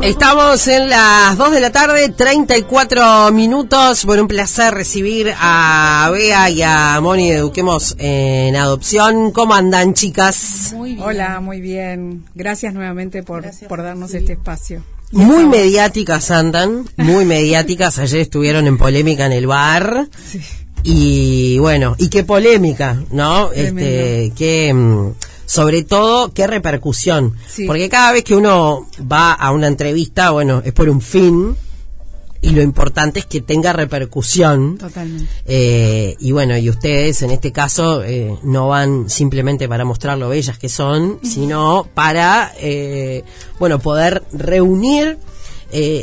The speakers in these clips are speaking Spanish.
Estamos en las 2 de la tarde, 34 minutos. Bueno, un placer recibir a Bea y a Moni de Eduquemos en Adopción. ¿Cómo andan, chicas? Muy bien. Hola, muy bien. Gracias nuevamente por, por darnos este espacio. Muy mediáticas andan, muy mediáticas. Ayer estuvieron en polémica en el bar. Sí. Y bueno, y qué polémica, ¿no? Este, qué mm, sobre todo qué repercusión. Porque cada vez que uno va a una entrevista, bueno, es por un fin y lo importante es que tenga repercusión. Totalmente. Eh, y bueno, y ustedes en este caso eh, no van simplemente para mostrar lo bellas que son, sino para, eh, bueno, poder reunir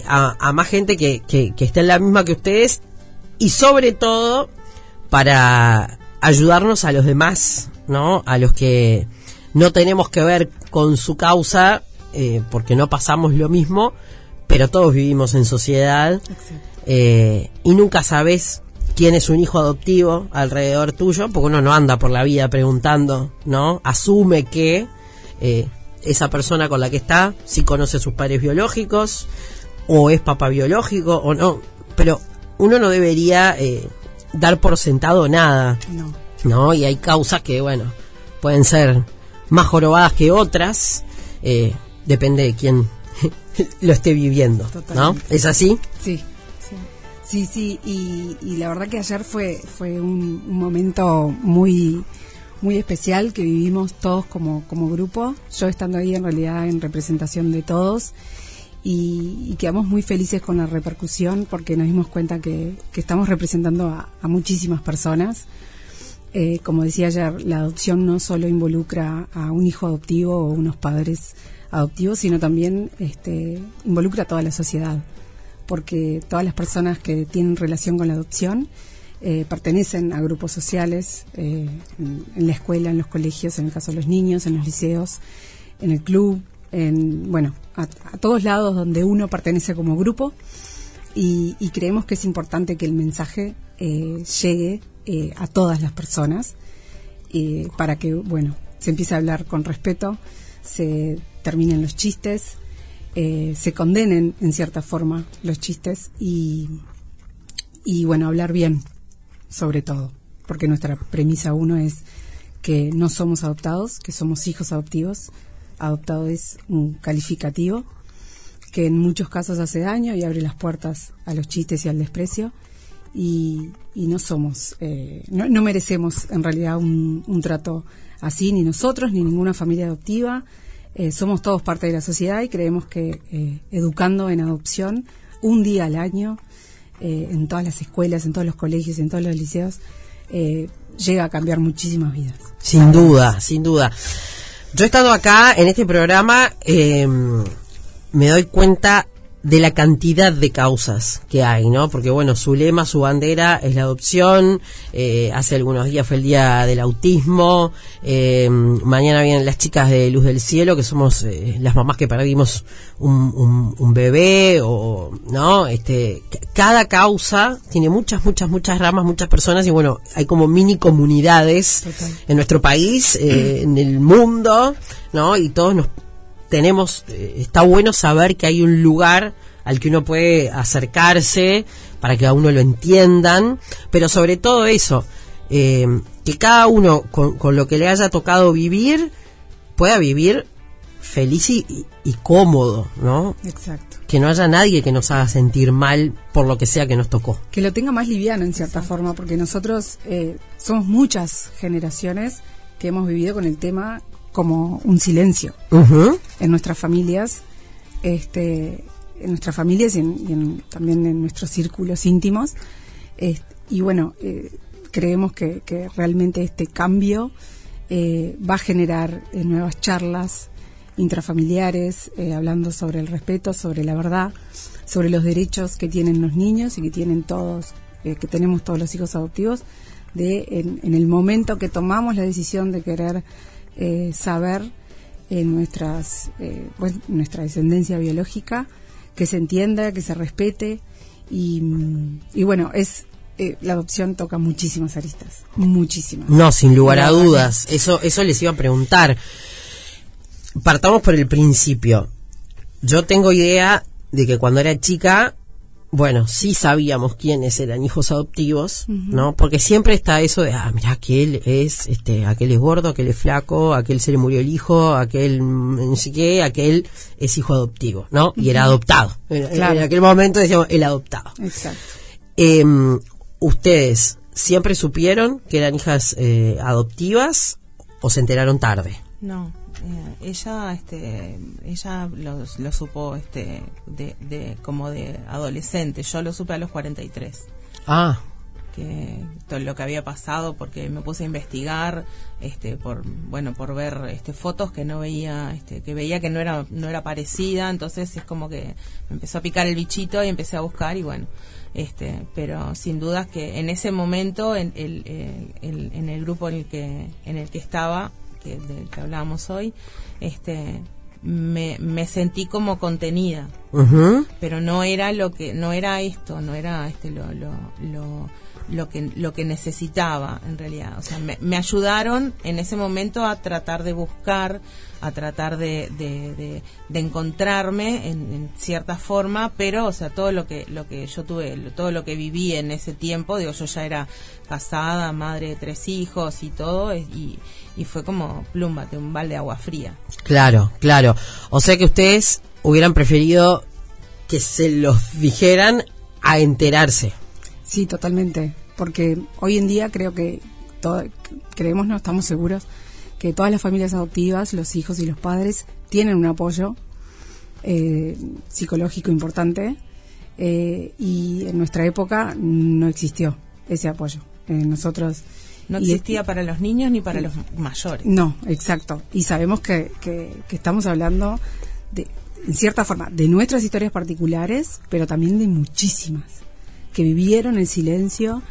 a, más gente que, que, que esté en la misma que ustedes y sobre todo para ayudarnos a los demás, ¿no? A los que no tenemos que ver con su causa eh, porque no pasamos lo mismo, pero todos vivimos en sociedad eh, y nunca sabes quién es un hijo adoptivo alrededor tuyo, porque uno no anda por la vida preguntando, ¿no? Asume que eh, esa persona con la que está, si conoce a sus padres biológicos, o es papá biológico, o no, pero uno no debería dar por sentado nada, no. ¿no? Y hay causas que, bueno, pueden ser más jorobadas que otras, eh, depende de quién lo esté viviendo, ¿no? ¿Es así? Sí, sí, sí, y, la verdad que ayer fue, fue un, momento muy muy especial que vivimos todos como, como grupo, yo estando ahí en realidad en representación de todos y, quedamos muy felices con la repercusión porque nos dimos cuenta que, estamos representando a muchísimas personas eh, como decía ayer, la adopción no solo involucra a un hijo adoptivo o unos padres adoptivos, sino también este, involucra a toda la sociedad, porque todas las personas que tienen relación con la adopción eh, pertenecen a grupos sociales, eh, en, la escuela, en los colegios, en el caso de los niños, en los liceos, en el club, en bueno, a, todos lados donde uno pertenece como grupo. Y, y, creemos que es importante que el mensaje llegue eh, a todas las personas eh, para que, bueno, se empiece a hablar con respeto, se terminen los chistes, eh, se condenen en cierta forma los chistes y, y, bueno, hablar bien, sobre todo, porque nuestra premisa uno es que no somos adoptados, que somos hijos adoptivos. Adoptado es un calificativo que en muchos casos hace daño y abre las puertas a los chistes y al desprecio y, no somos, eh, no, merecemos en realidad un, trato así, ni nosotros, ni ninguna familia adoptiva. Eh, somos todos parte de la sociedad y creemos que eh, educando en adopción un día al año, en todas las escuelas, en todos los colegios, en todos los liceos, llega a cambiar muchísimas vidas. Sin duda, sin duda. Yo he estado acá en este programa, me doy cuenta de la cantidad de causas que hay, ¿no? Porque bueno, su lema, su bandera es la adopción. Eh, hace algunos días fue el día del autismo. Eh, mañana vienen las chicas de Luz del Cielo, que somos eh, las mamás que perdimos un, un, bebé o, ¿no? Este, cada causa tiene muchas, muchas, muchas ramas, muchas personas y bueno, hay como mini comunidades en nuestro país, en el mundo, ¿no? Y todos nos tenemos, eh, está bueno saber que hay un lugar al que uno puede acercarse para que a uno lo entiendan, pero sobre todo eso, eh, que cada uno con, lo que le haya tocado vivir pueda vivir feliz y, cómodo, ¿no? Exacto. Que no haya nadie que nos haga sentir mal por lo que sea que nos tocó. Que lo tenga más liviano en cierta forma, porque nosotros eh, somos muchas generaciones que hemos vivido con el tema como un silencio en nuestras familias, este, en nuestras familias y, también en nuestros círculos íntimos. y bueno, eh, creemos que, realmente este cambio eh, va a generar eh, nuevas charlas intrafamiliares, hablando sobre el respeto, sobre la verdad, sobre los derechos que tienen los niños y que tienen todos, que tenemos todos los hijos adoptivos, de en el momento que tomamos la decisión de querer eh, saber en nuestras, eh, pues, nuestra descendencia biológica, que se entienda, que se respete y, y bueno, es eh, la adopción toca muchísimas aristas, muchísimas. No, sin lugar a dudas. Eso, eso les iba a preguntar. Partamos por el principio. yo tengo idea de que cuando era chica, bueno, sí sabíamos quiénes eran hijos adoptivos, ¿no? Porque siempre está eso de, ah, mira, aquel es, este, aquel es gordo, aquel es flaco, aquel se le murió el hijo, aquel mm, no sé qué, aquel es hijo adoptivo, ¿no? Y era adoptado. En, Claro. en aquel momento decíamos el adoptado. Exacto. Em, ¿Ustedes siempre supieron que eran hijas eh, adoptivas o se enteraron tarde? No, eh, ella, este, ella lo, lo supo, este, de, de, como de adolescente. Yo lo supe a los 43. Ah, que todo lo que había pasado porque me puse a investigar este por bueno por ver este fotos que no veía este que veía que no era no era parecida entonces es como que me empezó a picar el bichito y empecé a buscar y bueno este pero sin dudas que en ese momento en el, el- el- en el grupo en el que en el que estaba que del que hablábamos hoy este me, me sentí como contenida. Pero no era lo que no era esto no era este lo lo, lo, lo que lo que necesitaba en realidad o sea me, me ayudaron en ese momento a tratar de buscar a tratar de, de, de- de encontrarme en, cierta forma pero o sea todo lo que lo que yo tuve todo lo que viví en ese tiempo digo yo ya era casada madre de tres hijos y todo y, y fue como plúmbate un balde de agua fría claro, claro. O sea que ustedes hubieran preferido que se los dijeran a enterarse. Sí, totalmente. Porque hoy en día creo que todo- creemos, no estamos seguros, que todas las familias adoptivas, los hijos y los padres, tienen un apoyo eh, psicológico importante. eh, y en nuestra época no existió ese apoyo. Eh, nosotros. no y- existía para los niños ni para los mayores No, exacto. Y sabemos que, que, que estamos hablando, de, en cierta forma, de nuestras historias particulares, pero también de muchísimas que vivieron el silencio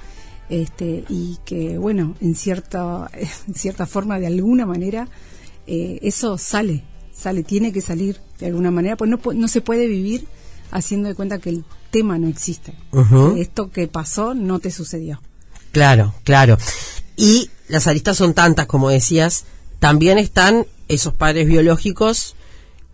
este, y que, bueno, en cierta, en cierta forma, de alguna manera, eh, eso sale, sale, tiene que salir de alguna manera, pues no, no se puede vivir haciendo de cuenta que el tema no existe. Esto que pasó no te sucedió. Claro, claro. Y las aristas son tantas, como decías, también están esos padres biológicos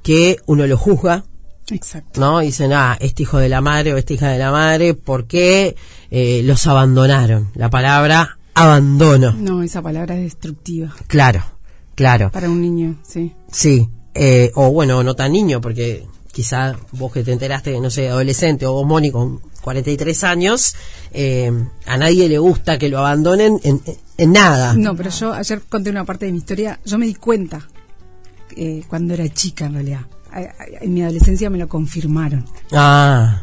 que uno lo juzga, Exacto. ¿no? Dicen, ah, este hijo de la madre o esta hija de la madre, ¿por qué eh, los abandonaron? La palabra abandono. No, esa palabra es destructiva Claro, claro. para un niño, sí. Sí. Eh, o bueno, no tan niño, porque quizá vos que te enteraste, no sé, adolescente, o vos, Moni, con 43 años, eh, a nadie le gusta que lo abandonen en, en nada. No, pero yo ayer conté una parte de mi historia. Yo me di cuenta eh, cuando era chica, en realidad. En mi adolescencia me lo confirmaron. Ah,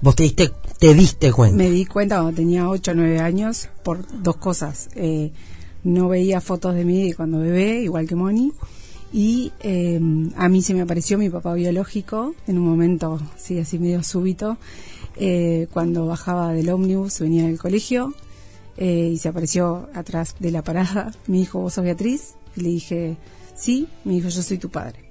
vos te diste, te diste cuenta. Me di cuenta cuando tenía 8 o 9 años por dos cosas. Eh, no veía fotos de mí de cuando bebé, igual que Moni. Y eh, a mí se me apareció mi papá biológico en un momento, sí, así medio súbito, eh, cuando bajaba del ómnibus, venía del colegio, eh, y se apareció atrás de la parada. Me dijo, ¿vos sos Beatriz? Y le dije, sí. Me dijo, yo soy tu padre.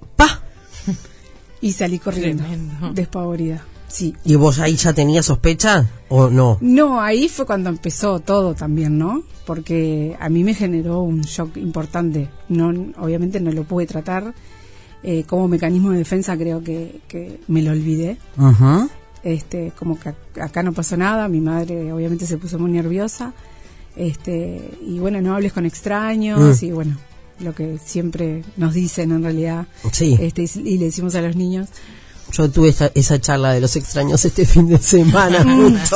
Y salí corriendo, Tremendo. despavorida. Sí, ¿Y vos ahí ya tenías sospecha o no? No, ahí fue cuando empezó todo también, ¿no? Porque a mí me generó un shock importante. No, obviamente no lo pude tratar. Eh, como mecanismo de defensa creo que, que me lo olvidé. Este, como que ac- acá no pasó nada. Mi madre obviamente se puso muy nerviosa. Este, y bueno, no hables con extraños Mm. y bueno, lo que siempre nos dicen en realidad. Sí. Este, y, le decimos a los niños. Yo tuve esa, esa charla de los extraños este fin de semana.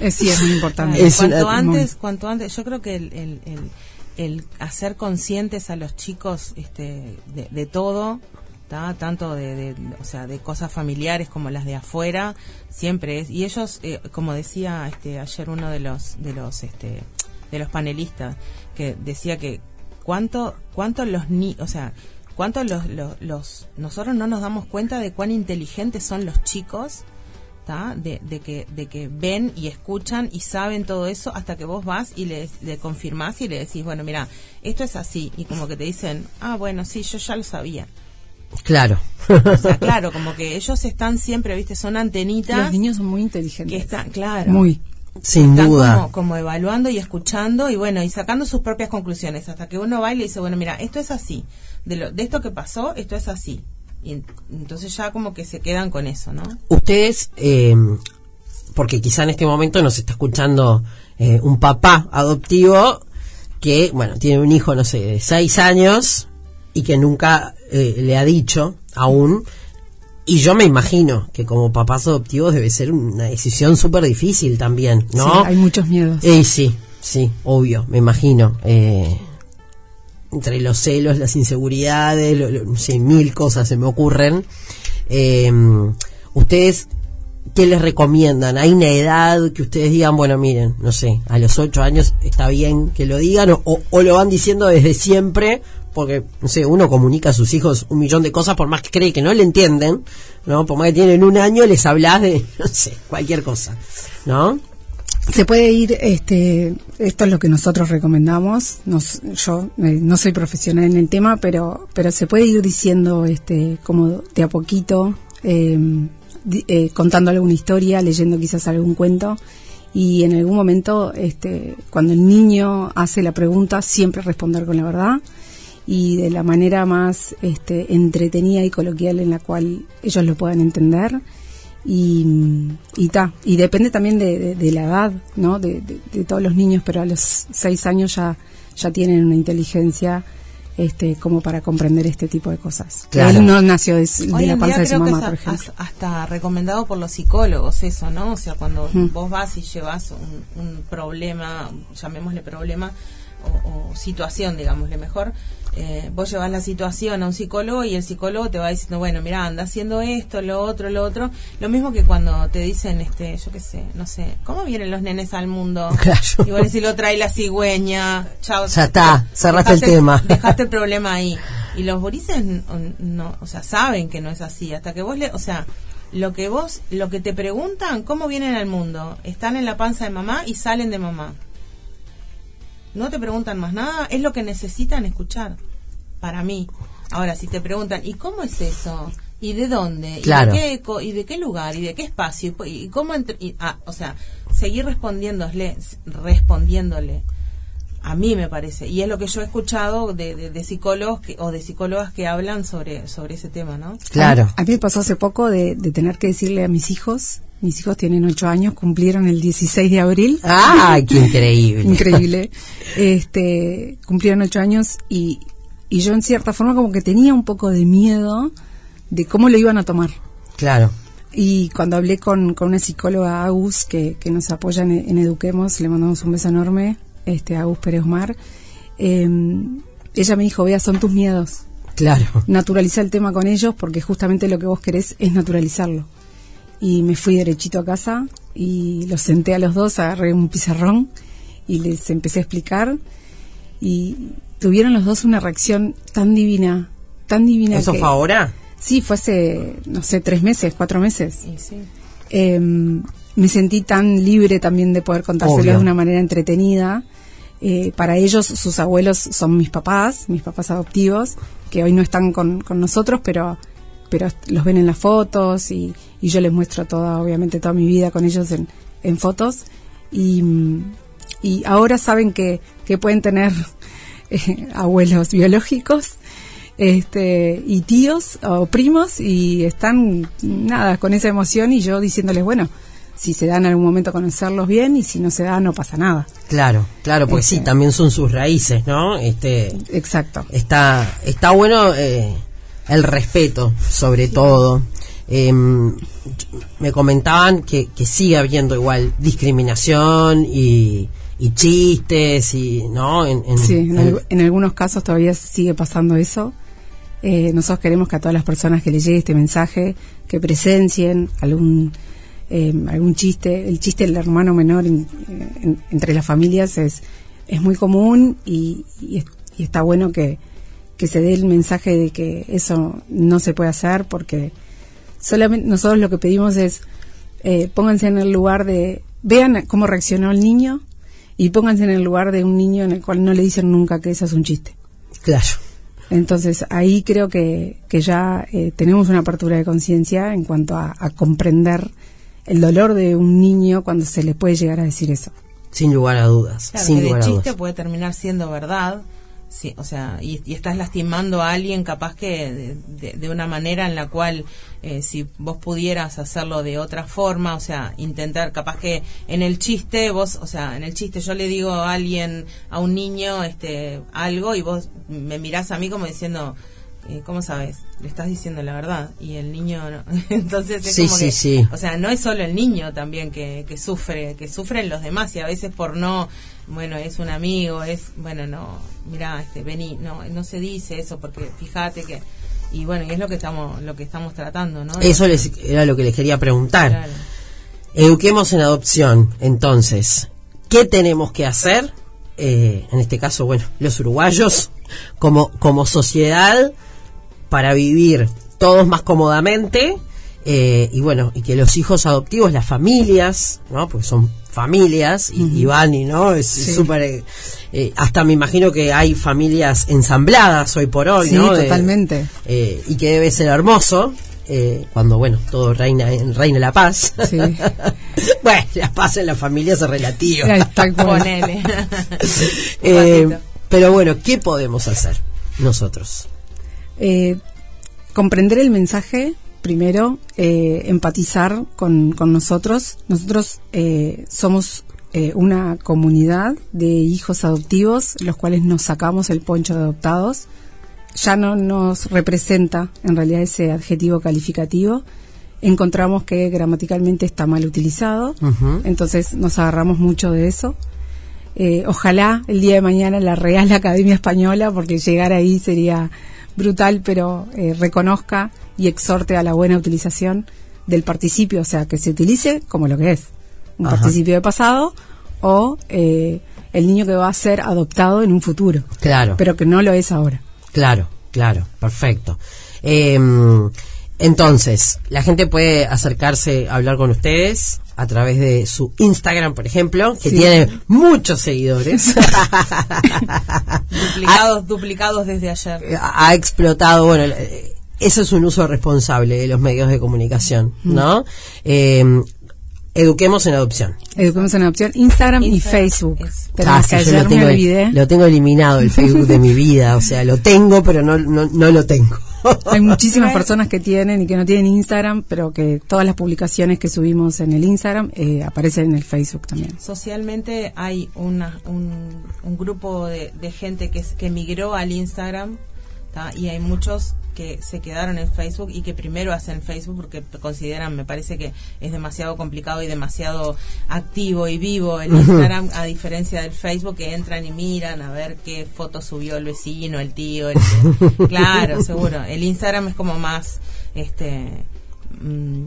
Eh, sí, es muy importante. Es cuanto una- antes, cuanto antes, yo creo que el, el, el- el hacer conscientes a los chicos este, de, de todo, ¿tá? tanto de, de- o sea, de cosas familiares como las de afuera, siempre es. Y ellos, eh, como decía este, ayer uno de los, de los, este, de los panelistas, que decía que cuánto, cuánto los ni, o sea, cuánto los, los, los, nosotros no nos damos cuenta de cuán inteligentes son los chicos. De, de que de que ven y escuchan y saben todo eso hasta que vos vas y le, le confirmás y le decís bueno mira esto es así y como que te dicen ah bueno sí yo ya lo sabía Claro. o sea claro como que ellos están siempre viste son antenitas Los niños son muy que inteligentes. están claro Muy. Sin están duda. como, como evaluando y escuchando y bueno y sacando sus propias conclusiones hasta que uno va y le dice bueno mira esto es así de lo de esto que pasó esto es así Y entonces ya como que se quedan con eso, ¿no? Ustedes, eh, porque quizá en este momento nos está escuchando eh, un papá adoptivo que, bueno, tiene un hijo, no sé, de seis años y que nunca eh, le ha dicho aún. Y yo me imagino que como papás adoptivos debe ser una decisión súper difícil también, ¿no? Sí, hay muchos miedos. Eh, sí, sí, obvio, me imagino. Eh, entre los celos, las inseguridades, lo- lo- no sé, mil cosas se me ocurren. Eh, ustedes, ¿qué les recomiendan? ¿Hay una edad que ustedes digan, bueno, miren, no sé, a los ocho años está bien que lo digan o, o- o lo van diciendo desde siempre? Porque, no sé, uno comunica a sus hijos un millón de cosas por más que cree que no le entienden, ¿no? Por más que tienen un año, les hablas de, no sé, cualquier cosa, ¿no? Se puede ir, este, esto es lo que nosotros recomendamos. Nos- yo eh, no soy profesional en el tema, pero, pero se puede ir diciendo, este, como de a poquito, eh, eh, contando alguna historia, leyendo quizás algún cuento. Y en algún momento, este, cuando el niño hace la pregunta, siempre responder con la verdad y de la manera más este, entretenida y coloquial en la cual ellos lo puedan entender. Y y ta y depende también de, de- de la edad no de, de- de todos los niños pero a los seis años ya ya tienen una inteligencia este como para comprender este tipo de cosas. Claro. él no nació de, de Hoy la panza día de su mamá por a- ejemplo. as- hasta recomendado por los psicólogos eso, ¿no? O sea, cuando vos vas y llevas un, un problema, llamémosle problema, o, o situación, digámosle mejor, eh, vos llevas la situación a un psicólogo y el psicólogo te va diciendo, bueno, mira, anda haciendo esto, lo otro, lo otro. Lo mismo que cuando te dicen, este, yo qué sé, no sé, ¿cómo vienen los nenes al mundo? Claro. Y vos decís, lo trae la cigüeña, chao. Ya está, cerraste el tema. Dejaste el problema ahí. Y los borises n- no, o sea, saben que no es así. Hasta que vos le, o sea, lo que vos, lo que te preguntan, ¿cómo vienen al mundo? Están en la panza de mamá y salen de mamá. No te preguntan más nada, es lo que necesitan escuchar. Para mí. Ahora, si te preguntan, ¿y cómo es eso? ¿Y de dónde? Claro. ¿Y, de qué, y de qué lugar? ¿Y de qué espacio? ¿Y po- ¿Y cómo? entre- y- ah, o sea, seguir respondiéndole, respondiéndole a mí me parece y es lo que yo he escuchado de, de- de psicólogos que, o de psicólogas que hablan sobre sobre ese tema no Claro. A mí me pasó hace poco de, de tener que decirle a mis hijos, mis hijos tienen ocho años, cumplieron el 16 de abril. ¡Ah, qué increíble! Increíble. Este, cumplieron ocho años y, y yo en cierta forma como que tenía un poco de miedo de cómo lo iban a tomar. Claro. Y cuando hablé con, con una psicóloga, Agus, que, que nos apoya en, en Eduquemos, le mandamos un beso enorme, este, Agus Pérez Omar, eh, ella me dijo, vea, son tus miedos Claro. naturaliza el tema con ellos porque justamente lo que vos querés es naturalizarlo. Y me fui derechito a casa y los senté a los dos, agarré un pizarrón y les empecé a explicar y tuvieron los dos una reacción tan divina, tan divina ¿Eso que... fue ahora? Sí, fue hace, no sé, tres meses, cuatro meses. sí Eh, me sentí tan libre también de poder contárselo Obvio. de una manera entretenida. Eh, para ellos, sus abuelos son mis papás, mis papás adoptivos, que hoy no están con, con nosotros, pero, pero los ven en las fotos y, y yo les muestro toda, obviamente, toda mi vida con ellos en, en fotos. Y, mm, y ahora saben que, que pueden tener eh, abuelos biológicos este y tíos o primos y están nada con esa emoción y yo diciéndoles bueno si se da en algún momento conocerlos bien y si no se da no pasa nada Claro, claro, porque sí, Este. también son sus raíces, ¿no? Este, exacto está, está bueno eh, el respeto, sobre todo. Em, me comentaban que, que sigue habiendo igual discriminación y, y chistes y, ¿no? En, en- sí en, en- al- en algunos casos todavía sigue pasando eso Eh, nosotros queremos que a todas las personas que les llegue este mensaje que presencien algún eh, algún chiste el chiste del hermano menor en- en- entre las familias es es muy común y, y es- y está bueno que, que se dé el mensaje de que eso no se puede hacer porque solamente nosotros lo que pedimos es eh, pónganse en el lugar de vean cómo reaccionó el niño y pónganse en el lugar de un niño en el cual no le dicen nunca que eso es un chiste Claro, entonces ahí creo que, que ya eh, tenemos una apertura de conciencia en cuanto a, a comprender el dolor de un niño cuando se le puede llegar a decir eso sin lugar a dudas. Claro, sin que de lugar a chiste dudas. puede terminar siendo verdad sí, o sea, y, estás lastimando a alguien capaz que de, una manera en la cual eh, si vos pudieras hacerlo de otra forma, o sea, intentar, capaz que en el chiste, vos, o sea, en el chiste yo le digo a alguien, a un niño, este, algo y vos me mirás a mí como diciendo, ¿cómo sabes? Le estás diciendo la verdad y el niño no. Entonces es Sí, como sí, que, sí. o sea, no es solo el niño también que, que sufre, que sufren los demás y a veces por no, bueno, es un amigo, es, bueno, no, mira, este, vení, no, no se dice eso porque fíjate que, y bueno, y es lo que estamos, lo que estamos tratando, ¿no? Eso les, era lo que les quería preguntar. Claro. Eduquemos en adopción, entonces, ¿qué tenemos que hacer? Eh, en este caso, bueno, los uruguayos, como, como sociedad, para vivir todos más cómodamente, eh, y bueno, y que los hijos adoptivos, las familias, ¿no? Porque son familias, y, y van y no, es Sí. súper... eh, eh, hasta me imagino que hay familias ensambladas hoy por hoy, Sí, ¿no? De- totalmente. eh, y que debe ser hermoso eh, cuando bueno todo reina reina la paz Sí. bueno la paz en la familia es relativa Ahí está. Eh, Un vasito. pero bueno qué podemos hacer nosotros Eh, comprender el mensaje, primero, eh, empatizar con, con nosotros. Nosotros eh, somos eh, una comunidad de hijos adoptivos, los cuales nos sacamos el poncho de adoptados. Ya no nos representa en realidad ese adjetivo calificativo. Encontramos que gramaticalmente está mal utilizado, entonces nos agarramos mucho de eso. Eh, ojalá el día de mañana la Real Academia Española, porque llegar ahí sería brutal, pero eh, reconozca y exhorte a la buena utilización del participio, o sea, que se utilice como lo que es, un Ajá. participio de pasado o eh, el niño que va a ser adoptado en un futuro, claro pero que no lo es ahora. claro claro perfecto Eh, entonces la gente puede acercarse a hablar con ustedes a través de su Instagram por ejemplo que Sí. tiene muchos seguidores duplicados, duplicados desde ayer. Ha explotado, bueno, eh, eso es un uso responsable de los medios de comunicación, ¿no? Eh, eduquemos en adopción. Eduquemos en adopción, Instagram, y Facebook. Pero Ah, sí, yo ayer lo me tengo, olvidé. lo tengo eliminado el Facebook de mi vida, o sea, lo tengo, pero no, no, no lo tengo. Hay muchísimas personas que tienen y que no tienen Instagram, pero que todas las publicaciones que subimos en el Instagram eh, aparecen en el Facebook también. Socialmente hay una, un, un grupo de, de gente que, que migró al Instagram ¿tá? y hay muchos que se quedaron en Facebook y que primero hacen Facebook porque consideran, me parece que es demasiado complicado y demasiado activo y vivo el Instagram a diferencia del Facebook que entran y miran a ver qué foto subió el vecino, el tío, el que- claro, seguro. El Instagram es como más, este, mm,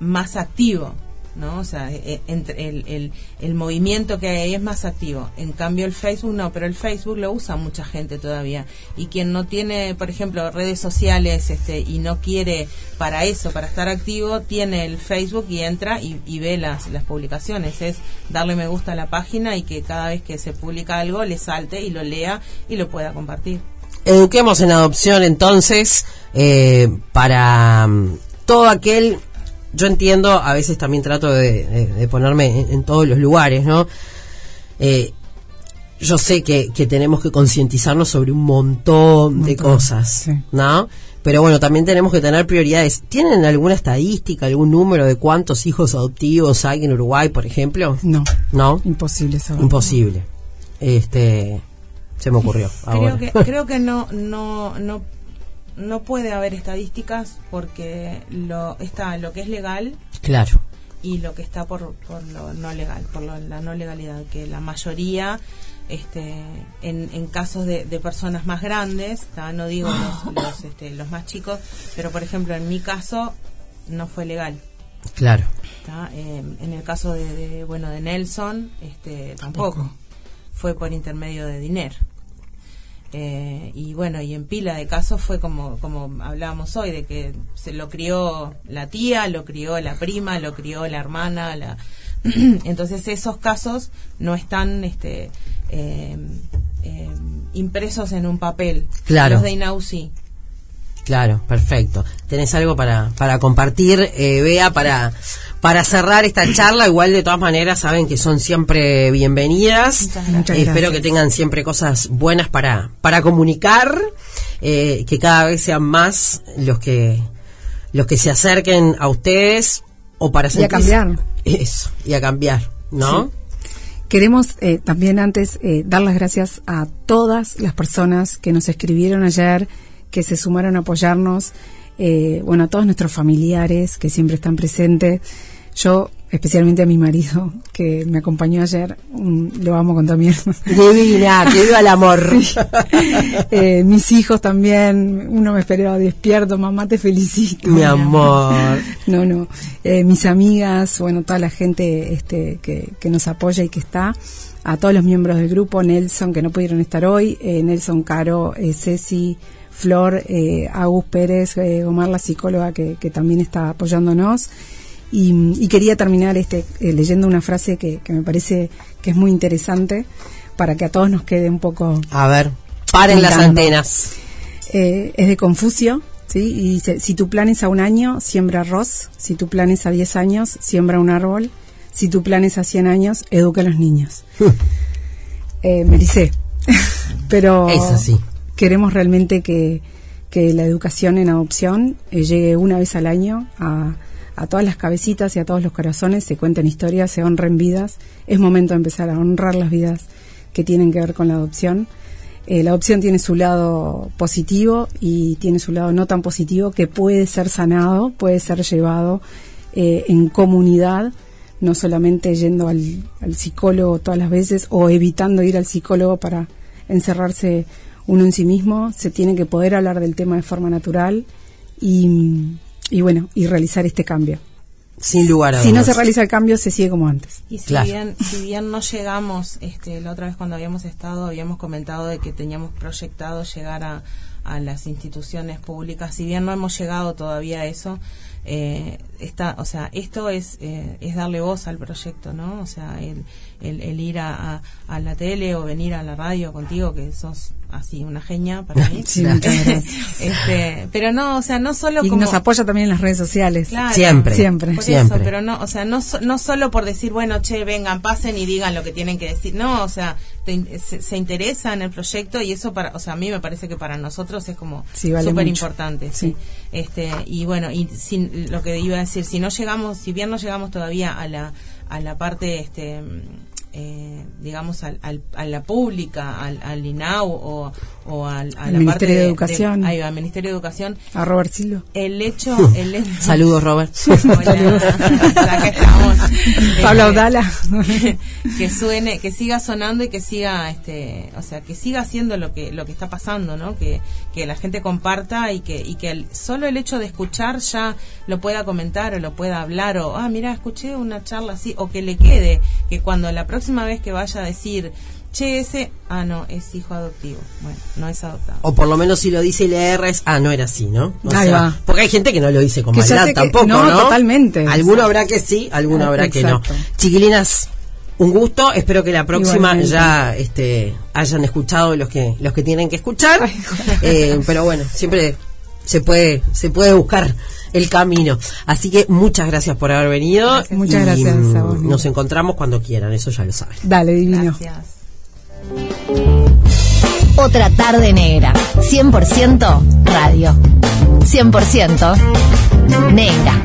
más activo, ¿no? O sea, eh, entre el, el, el movimiento que hay ahí es más activo. En cambio, el Facebook no, pero el Facebook lo usa mucha gente todavía. Y quien no tiene, por ejemplo, redes sociales este, y no quiere para eso, para estar activo, tiene el Facebook y entra y, y ve las, las publicaciones. Es darle me gusta a la página y que cada vez que se publica algo le salte y lo lea y lo pueda compartir. Eduquemos en adopción entonces eh, para mm, todo aquel, yo entiendo, a veces también trato de, de- de ponerme en, en todos los lugares, ¿no? Eh, yo sé que, que tenemos que concientizarnos sobre un montón de Montón, cosas, sí. ¿no? Pero bueno, también tenemos que tener prioridades. ¿Tienen alguna estadística, algún número de cuántos hijos adoptivos hay en Uruguay, por ejemplo? No, No, imposible saber. imposible. Este, se me ocurrió. ahora. Creo que, creo que no, no, no, no puede haber estadísticas porque lo está lo que es legal Claro. y lo que está por, por lo no legal, por lo- la no legalidad, que la mayoría, este, en, en casos de, de personas más grandes, ¿tá? no digo los, los, este, los más chicos, pero por ejemplo en mi caso no fue legal. Claro. Eh, en el caso de, de, bueno de Nelson, este, tampoco. Fue por intermedio de dinero. Eh, y bueno, y en pila de casos fue como, como hablábamos hoy, de que se lo crió la tía, lo crió la prima, lo crió la hermana, la entonces esos casos no están este eh, eh, impresos en un papel. Claro. Los de INAU sí. Claro, perfecto. ¿Tenés algo para, para compartir, eh, Bea, para, para cerrar esta charla? Igual de todas maneras saben que son siempre bienvenidas. Muchas Eh, espero que tengan siempre cosas buenas para, para comunicar, eh, que cada vez sean más los que, los que se acerquen a ustedes o para Y a cambiar. Eso, y a cambiar, ¿no? Queremos eh, también antes eh, dar las gracias a todas las personas que nos escribieron ayer, que se sumaron a apoyarnos, eh, bueno, a todos nuestros familiares que siempre están presentes. Yo, especialmente a mi marido, que me acompañó ayer, un- lo amo con alma. Divina, que viva el amor. Eh, mis hijos también, uno me esperaba despierto, mamá te felicito. Mi amor. No, no. Eh, mis amigas, bueno, toda la gente este, que, que nos apoya y que está. A todos los miembros del grupo, Nelson, que no pudieron estar hoy, eh, Nelson Caro, eh, Ceci, Flor, eh, Agus Pérez, eh, Omar, la psicóloga, que, que también está apoyándonos. Y, y quería terminar este, eh, leyendo una frase que, que me parece que es muy interesante para que a todos nos quede un poco A ver, paren las antenas. eh, es de Confucio, ¿sí? Y dice, si tu plan es a un año, siembra arroz. Si tu plan es a 10 años, siembra un árbol. Si tu plan es a 100 años, educa a los niños. eh, me dice, pero Es así. Queremos realmente que, la educación en adopción eh, llegue una vez al año a, a todas las cabecitas y a todos los corazones, se cuenten historias, se honren vidas. Es momento de empezar a honrar las vidas que tienen que ver con la adopción. Eh, la adopción tiene su lado positivo y tiene su lado no tan positivo que puede ser sanado, puede ser llevado eh, en comunidad, no solamente yendo al, al psicólogo todas las veces o evitando ir al psicólogo para encerrarse uno en sí mismo, se tiene que poder hablar del tema de forma natural y, y bueno, y realizar este cambio. Sin lugar a Si no dudas. se realiza el cambio, se sigue como antes. Y si Claro. bien si bien no llegamos, este, la otra vez cuando habíamos estado habíamos comentado de que teníamos proyectado llegar a, a las instituciones públicas. Si bien no hemos llegado todavía a eso, eh, está, o sea, esto es eh, es darle voz al proyecto, ¿no? O sea, el, el, el ir a, a, a la tele o venir a la radio contigo, que sos así una genia para mí. Sí, gracias. este, pero no, o sea, no solo Y como nos apoya también en las redes sociales. Claro. Siempre. Siempre. Por Siempre. eso, pero no, o sea, no, so- no solo por decir, bueno, che, vengan, pasen y digan lo que tienen que decir. No, o sea, te se, se interesa en el proyecto y eso para, o sea, a mí me parece que para nosotros es como Sí, vale súper mucho. importante. Sí. Sí. Este, y bueno, y sin, lo que iba a decir, si no llegamos, si bien no llegamos todavía a la, a la parte, este, eh, digamos, al, al- a la pública, al, al INAU o, o al, a Al la parte Ministerio de Educación. ahí va, al Ministerio de Educación, A Robert Silva. el hecho, el hecho Saludos, Robert. Hola. Acá estamos. Pablo Este, Audala. que suene, que siga sonando y que siga, este, o sea, que siga haciendo lo que lo que está pasando, ¿no? Que, que la gente comparta y que y que el- solo el hecho de escuchar ya lo pueda comentar o lo pueda hablar o ah mira escuché una charla así o que le quede que cuando la próxima vez que vaya a decir che ese ah no es hijo adoptivo bueno no es adoptado O por lo menos si lo dice y le erres, ah, no era así, ¿no? O Ahí sea, va. Porque hay gente que no lo dice con Que maldad que- tampoco, no, ¿no? totalmente. Alguno habrá que sí, alguno Ah, habrá que no. Chiquilinas, un gusto. Espero que la próxima Igualmente. ya este, hayan escuchado los que los que tienen que escuchar. Ay, Eh, pero bueno, siempre se puede se puede buscar el camino. Así que muchas gracias por haber venido. Gracias. Muchas gracias a vos. Nos encontramos cuando quieran, eso ya lo saben. Dale, divino. gracias Otra tarde negra. 100% radio. 100% negra.